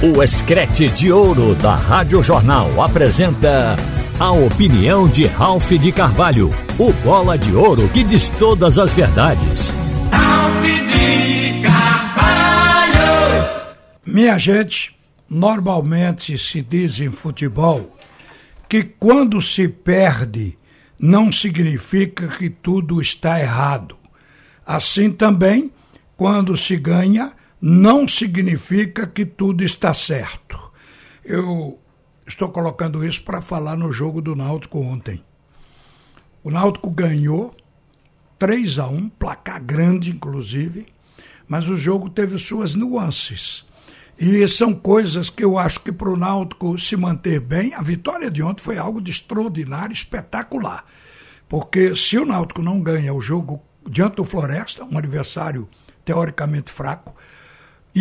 O Escrete de Ouro da Rádio Jornal apresenta a opinião de Ralph de Carvalho, o bola de ouro que diz todas as verdades. Ralph de Carvalho! Minha gente, normalmente se diz em futebol que quando se perde não significa que tudo está errado. Assim também, quando se ganha, não significa que tudo está certo. Eu estou colocando isso para falar no jogo do Náutico ontem. O Náutico ganhou 3 a 1, placar grande inclusive, mas o jogo teve suas nuances. E são coisas que eu acho que para o Náutico se manter bem, a vitória de ontem foi algo de extraordinário, espetacular. Porque se o Náutico não ganha o jogo diante do Floresta, um adversário teoricamente fraco,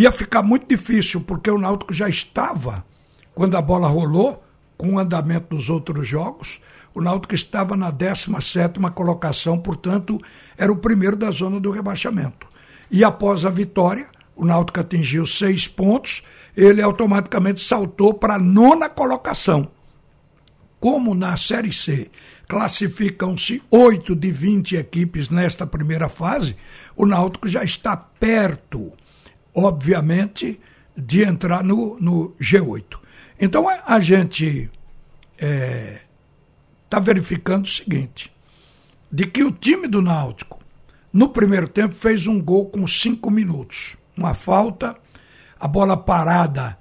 ia ficar muito difícil, porque o Náutico já estava, quando a bola rolou, com o andamento dos outros jogos, o Náutico estava na 17 colocação, portanto, era o primeiro da zona do rebaixamento. E após a vitória, o Náutico atingiu seis pontos, ele automaticamente saltou para a nona colocação. Como na Série C classificam-se oito de 20 equipes nesta primeira fase, o Náutico já está perto obviamente, de entrar no, no G8. Então a gente está é, tá verificando o seguinte: de que o time do Náutico, no primeiro tempo, fez um gol com cinco minutos. Uma falta, a bola parada.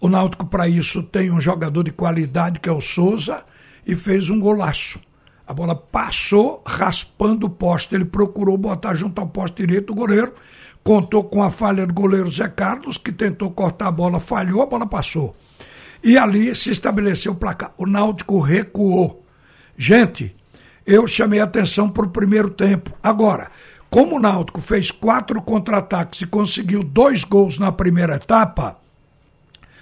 O Náutico, para isso, tem um jogador de qualidade que é o Souza e fez um golaço. A bola passou raspando o poste. Ele procurou botar junto ao poste direito o goleiro contou com a falha do goleiro Zé Carlos, que tentou cortar a bola, falhou, a bola passou. E ali se estabeleceu o placar. O Náutico recuou. Gente, eu chamei atenção para o primeiro tempo. Agora, como o Náutico fez quatro contra-ataques e conseguiu dois gols na primeira etapa,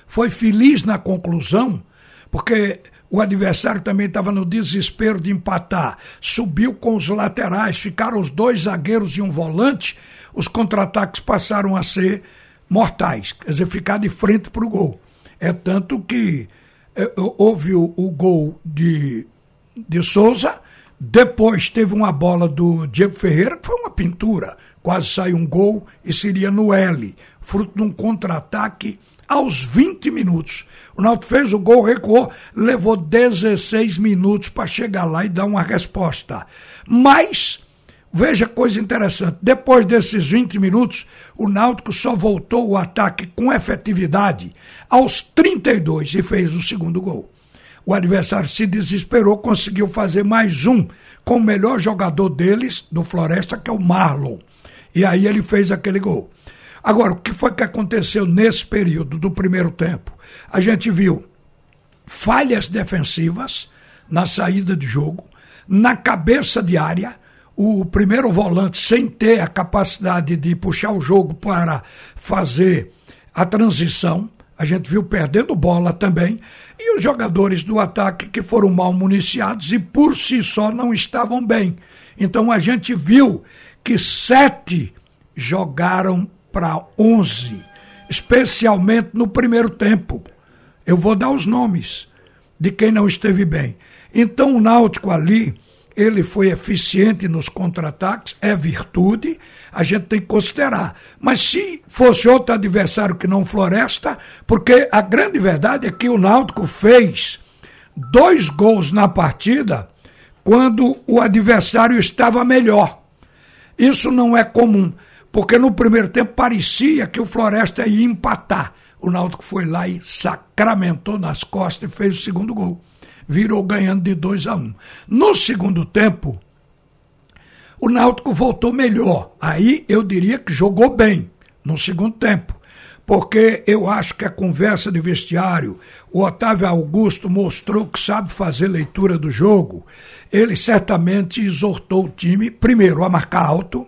foi feliz na conclusão, porque o adversário também estava no desespero de empatar. Subiu com os laterais, ficaram os dois zagueiros e um volante os contra-ataques passaram a ser mortais, quer dizer, ficar de frente para o gol. É tanto que é, houve o, o, gol de, de Souza, depois teve uma bola do Diego Ferreira, que foi uma pintura, quase saiu um gol e seria no L, fruto de um contra-ataque aos 20 minutos. O Náutico fez o gol, recuou, levou 16 minutos para chegar lá e dar uma resposta. Mas Veja coisa interessante. Depois desses 20 minutos, o Náutico só voltou o ataque com efetividade aos 32 e fez o segundo gol. O adversário se desesperou, conseguiu fazer mais um com o melhor jogador deles, do Floresta, que é o Marlon. E aí ele fez aquele gol. Agora, o que foi que aconteceu nesse período do primeiro tempo? A gente viu falhas defensivas na saída de jogo, na cabeça de área o primeiro volante, sem ter a capacidade de puxar o jogo para fazer a transição, a gente viu perdendo bola também, e os jogadores do ataque que foram mal municiados e por si só não estavam bem. Então a gente viu que sete jogaram para onze, especialmente no primeiro tempo. Eu vou dar os nomes de quem não esteve bem. Então o Náutico ali ele foi eficiente nos contra-ataques, é virtude, a gente tem que considerar. Mas se fosse outro adversário que não Floresta, porque a grande verdade é que o Náutico fez dois gols na partida quando o adversário estava melhor. Isso não é comum, porque no primeiro tempo parecia que o Floresta ia empatar. O Náutico foi lá e sacramentou nas costas e fez o segundo gol virou ganhando de 2 a 1. Um. No segundo tempo, o Náutico voltou melhor. Aí eu diria que jogou bem no segundo tempo. Porque eu acho que a conversa de vestiário, o Otávio Augusto mostrou que sabe fazer leitura do jogo. Ele certamente exortou o time, primeiro, a marcar alto,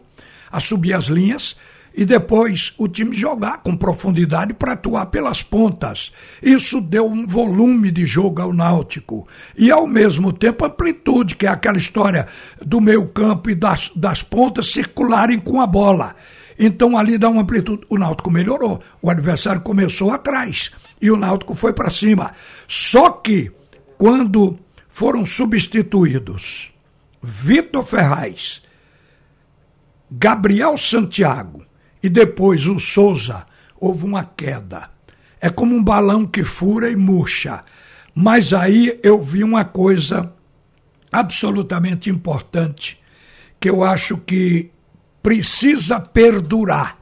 a subir as linhas, e depois o time jogar com profundidade para atuar pelas pontas. Isso deu um volume de jogo ao Náutico e ao mesmo tempo amplitude, que é aquela história do meio campo e das, das pontas circularem com a bola. Então ali dá uma amplitude. O Náutico melhorou. O adversário começou atrás e o Náutico foi para cima. Só que quando foram substituídos Vitor Ferraz, Gabriel Santiago e depois o Souza, houve uma queda. É como um balão que fura e murcha. Mas aí eu vi uma coisa absolutamente importante que eu acho que precisa perdurar.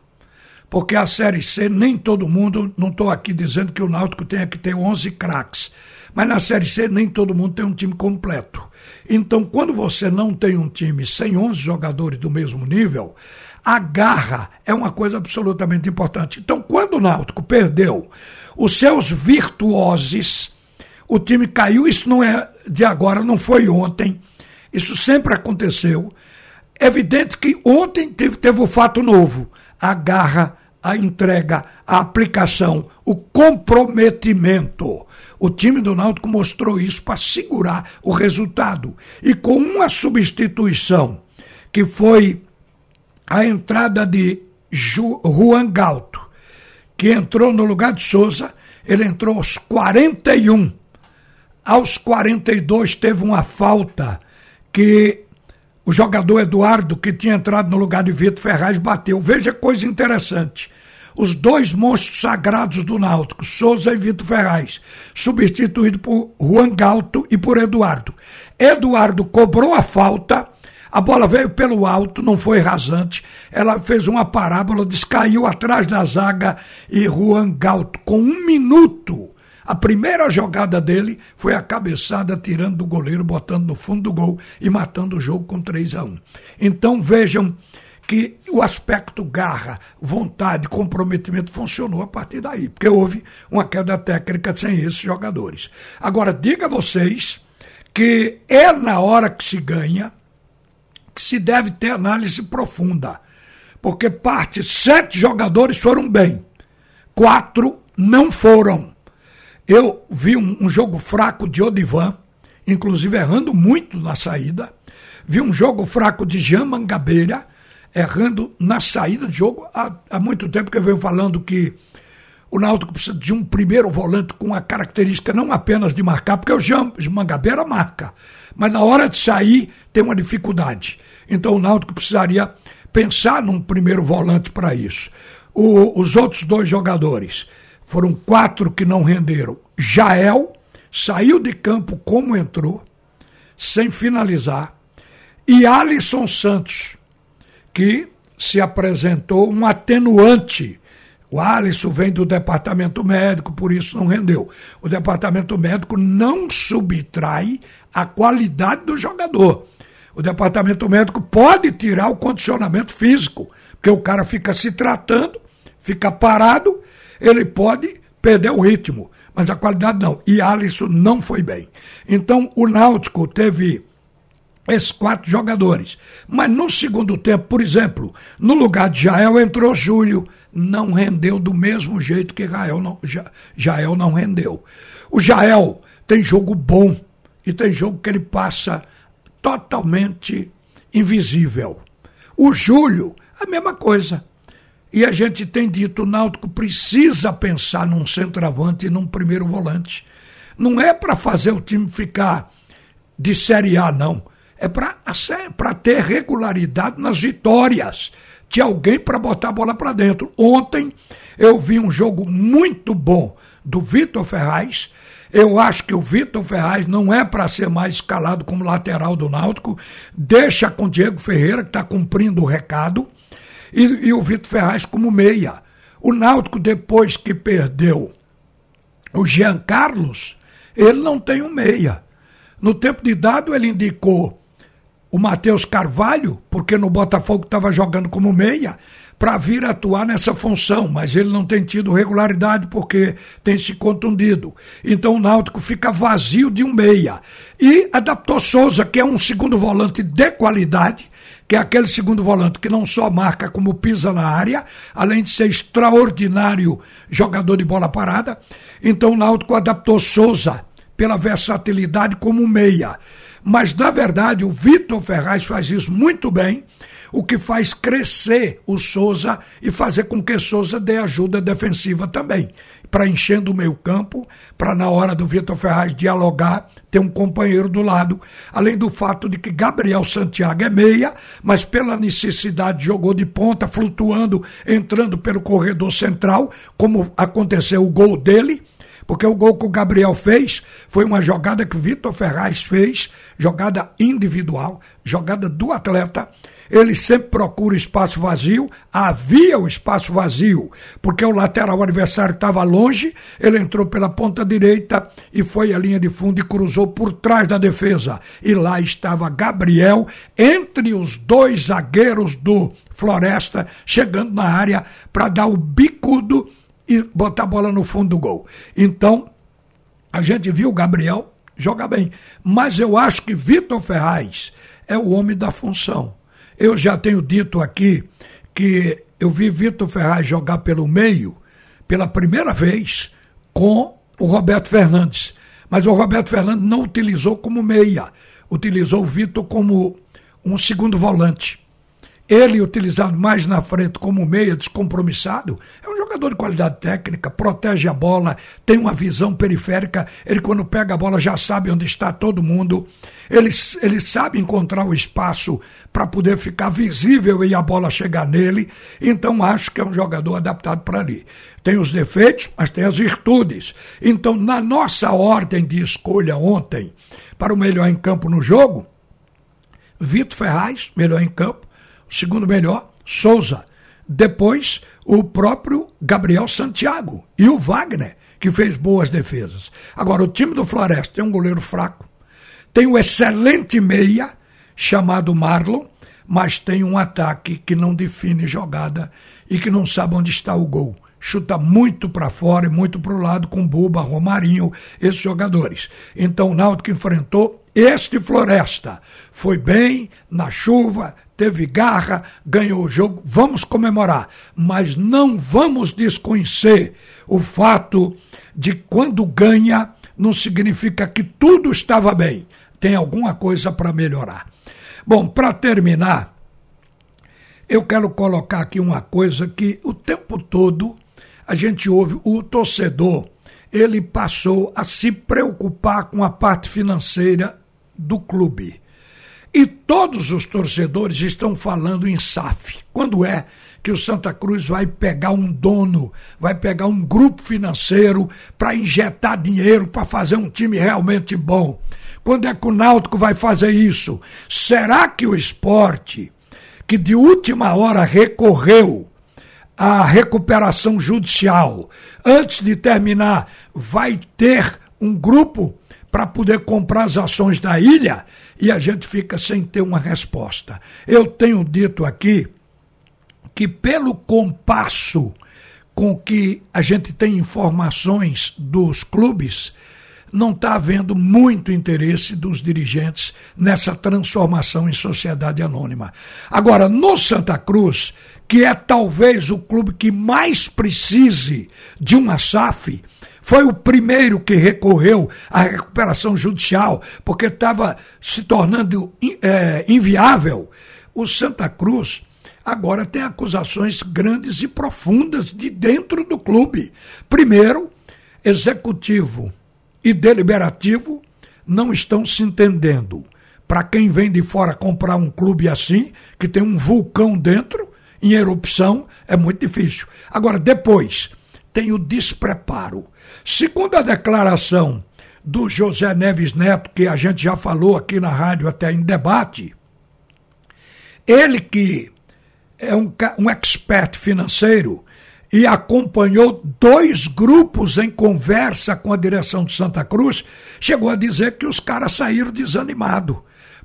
Porque a Série C, nem todo mundo, não estou aqui dizendo que o Náutico tenha que ter 11 craques, mas na Série C nem todo mundo tem um time completo. Então, quando você não tem um time sem 11 jogadores do mesmo nível, a garra é uma coisa absolutamente importante. Então, quando o Náutico perdeu os seus virtuoses, o time caiu. Isso não é de agora, não foi ontem. Isso sempre aconteceu. É evidente que ontem teve, teve o fato novo: a garra, a entrega, a aplicação, o comprometimento. O time do Náutico mostrou isso para segurar o resultado. E com uma substituição, que foi a entrada de Juan Galto, que entrou no lugar de Souza, ele entrou aos 41 aos 42 teve uma falta que o jogador Eduardo, que tinha entrado no lugar de Vitor Ferraz, bateu. Veja coisa interessante. Os dois monstros sagrados do Náutico, Souza e Vitor Ferraz, substituído por Juan Galto e por Eduardo. Eduardo cobrou a falta, a bola veio pelo alto, não foi rasante. Ela fez uma parábola, descaiu atrás da zaga e Juan Galto, com um minuto, a primeira jogada dele foi a cabeçada tirando do goleiro, botando no fundo do gol e matando o jogo com 3 a 1. Então vejam que o aspecto garra, vontade, comprometimento funcionou a partir daí, porque houve uma queda técnica sem esses jogadores. Agora, diga a vocês que é na hora que se ganha que se deve ter análise profunda, porque parte, sete jogadores foram bem, quatro não foram. Eu vi um, um jogo fraco de Odivan, inclusive errando muito na saída. Vi um jogo fraco de Jean Mangabeira, errando na saída de jogo. Há, há muito tempo que eu venho falando que o Náutico precisa de um primeiro volante com a característica não apenas de marcar, porque o Jean Mangabeira marca, mas na hora de sair tem uma dificuldade. Então o Náutico precisaria pensar num primeiro volante para isso. O, os outros dois jogadores, foram quatro que não renderam. Jael saiu de campo como entrou, sem finalizar. E Alisson Santos, que se apresentou um atenuante. O Alisson vem do departamento médico, por isso não rendeu. O departamento médico não subtrai a qualidade do jogador. O departamento médico pode tirar o condicionamento físico, porque o cara fica se tratando, fica parado ele pode perder o ritmo, mas a qualidade não. E Alisson não foi bem. Então o Náutico teve esses quatro jogadores. Mas no segundo tempo, por exemplo, no lugar de Jael entrou Júlio, não rendeu do mesmo jeito que Jael não, Jael não rendeu. O Jael tem jogo bom e tem jogo que ele passa totalmente invisível. O Júlio, a mesma coisa. E a gente tem dito, o Náutico precisa pensar num centroavante e num primeiro volante. Não é para fazer o time ficar de Série A, não. É para ter regularidade nas vitórias. Tinha alguém para botar a bola para dentro. Ontem eu vi um jogo muito bom do Vitor Ferraz. Eu acho que o Vitor Ferraz não é para ser mais escalado como lateral do Náutico. Deixa com o Diego Ferreira, que está cumprindo o recado e, e o Vitor Ferraz como meia. O Náutico, depois que perdeu o Jean Carlos, ele não tem um meia. No tempo de dado, ele indicou o Matheus Carvalho, porque no Botafogo estava jogando como meia, para vir atuar nessa função, mas ele não tem tido regularidade porque tem se contundido. Então o Náutico fica vazio de um meia. E adaptou Souza, que é um segundo volante de qualidade, que é aquele segundo volante que não só marca como pisa na área, além de ser extraordinário jogador de bola parada. Então o Náutico adaptou Souza pela versatilidade como meia. Mas, na verdade, o Vitor Ferraz faz isso muito bem. o que faz crescer o Souza e fazer com que Souza dê ajuda defensiva também. Para enchendo o meio campo, para na hora do Vitor Ferraz dialogar, ter um companheiro do lado. Além do fato de que Gabriel Santiago é meia, mas pela necessidade jogou de ponta, flutuando, entrando pelo corredor central, como aconteceu o gol dele porque o gol que o Gabriel fez foi uma jogada que o Vitor Ferraz fez, jogada individual, jogada do atleta. Ele sempre procura espaço vazio, havia o espaço vazio, porque o lateral adversário estava longe, ele entrou pela ponta direita e foi à linha de fundo e cruzou por trás da defesa. E lá estava Gabriel entre os dois zagueiros do Floresta, chegando na área para dar o bicudo e botar a bola no fundo do gol. Então, a gente viu o Gabriel jogar bem. Mas eu acho que Vitor Ferraz é o homem da função. Eu já tenho dito aqui que eu vi Vitor Ferraz jogar pelo meio pela primeira vez com o Roberto Fernandes. Mas o Roberto Fernandes não utilizou como meia, utilizou o Vitor como um segundo volante. Ele, utilizado mais na frente como meia, descompromissado, é um jogador de qualidade técnica, protege a bola, tem uma visão periférica. Ele, quando pega a bola, já sabe onde está todo mundo. Ele, ele sabe encontrar o espaço para poder ficar visível e a bola chegar nele. Então, acho que é um jogador adaptado para ali. Tem os defeitos, mas tem as virtudes. Então, na nossa ordem de escolha ontem, para o melhor em campo no jogo, Vitor Ferraz, melhor em campo segundo melhor, Souza. Depois, o próprio Gabriel Santiago e o Wagner, que fez boas defesas. Agora, o time do Floresta tem um goleiro fraco, tem um excelente meia, chamado Marlon, mas tem um ataque que não define jogada e que não sabe onde está o gol. Chuta muito para fora e muito para o lado com Buba, Romarinho, esses jogadores. Então o Náutico enfrentou este Floresta. Foi bem na chuva, teve garra, ganhou o jogo, vamos comemorar, mas não vamos desconhecer o fato de quando ganha não significa que tudo estava bem, tem alguma coisa para melhorar. Bom, para terminar, eu quero colocar aqui uma coisa que o tempo todo a gente ouve o torcedor, ele passou a se preocupar com a parte financeira do clube. E todos os torcedores estão falando em SAF. Quando é que o Santa Cruz vai pegar um dono, vai pegar um grupo financeiro para injetar dinheiro para fazer um time realmente bom? Quando é que o Náutico vai fazer isso? Será que o esporte, que de última hora recorreu à recuperação judicial, antes de terminar, vai ter um grupo para poder comprar as ações da ilha e a gente fica sem ter uma resposta. Eu tenho dito aqui que, pelo compasso com que a gente tem informações dos clubes, não está havendo muito interesse dos dirigentes nessa transformação em sociedade anônima. Agora, no Santa Cruz, que é talvez o clube que mais precise de uma SAF, foi o primeiro que recorreu à recuperação judicial, porque estava se tornando é, inviável. O Santa Cruz agora tem acusações grandes e profundas de dentro do clube. Primeiro, executivo e deliberativo não estão se entendendo. Para quem vem de fora comprar um clube assim, que tem um vulcão dentro, em erupção, é muito difícil. Agora, depois, tem o despreparo. Segundo a declaração do José Neves Neto, que a gente já falou aqui na rádio até em debate, ele que é um, um expert financeiro e acompanhou dois grupos em conversa com a direção de Santa Cruz, chegou a dizer que os caras saíram desanimados,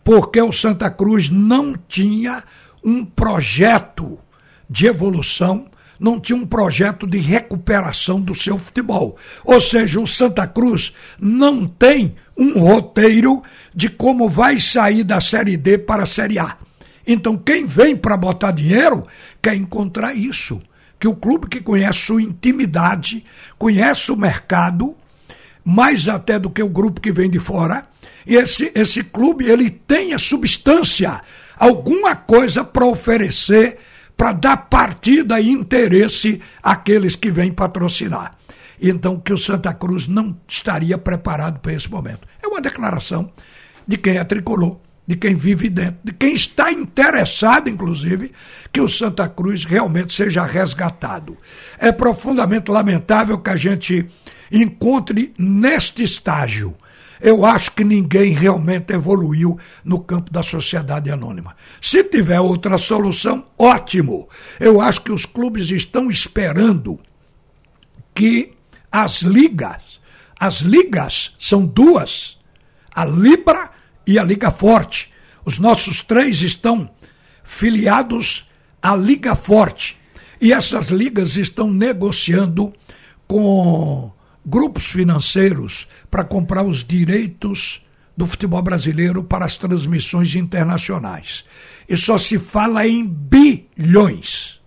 porque o Santa Cruz não tinha um projeto de evolução não tinha um projeto de recuperação do seu futebol. Ou seja, o Santa Cruz não tem um roteiro de como vai sair da Série D para a Série A. Então, quem vem para botar dinheiro quer encontrar isso. Que o clube que conhece sua intimidade, conhece o mercado, mais até do que o grupo que vem de fora, e esse, esse clube ele tem a substância alguma coisa para oferecer, para dar partida e interesse àqueles que vêm patrocinar. Então, que o Santa Cruz não estaria preparado para esse momento. É uma declaração de quem é tricolor, de quem vive dentro, de quem está interessado, inclusive, que o Santa Cruz realmente seja resgatado. É profundamente lamentável que a gente encontre neste estágio. Eu acho que ninguém realmente evoluiu no campo da sociedade anônima. Se tiver outra solução, ótimo. Eu acho que os clubes estão esperando que as ligas, as ligas são duas, a Libra e a Liga Forte. Os nossos três estão filiados à Liga Forte. E essas ligas estão negociando com grupos financeiros para comprar os direitos do futebol brasileiro para as transmissões internacionais. E só se fala em bilhões.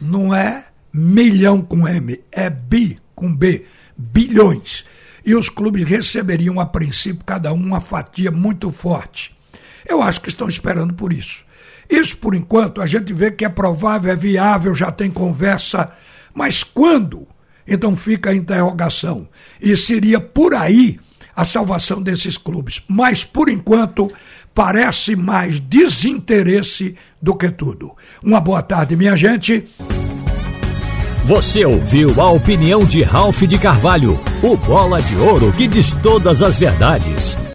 Não é milhão com M, é bi com B, bilhões. E os clubes receberiam, a princípio, cada um uma fatia muito forte. Eu acho que estão esperando por isso. Isso, por enquanto, a gente vê que é provável, é viável, já tem conversa. Mas quando? Então fica a interrogação. E seria por aí a salvação desses clubes. Mas, por enquanto, parece mais desinteresse do que tudo. Uma boa tarde, minha gente. Você ouviu a opinião de Ralph de Carvalho, o bola de ouro que diz todas as verdades.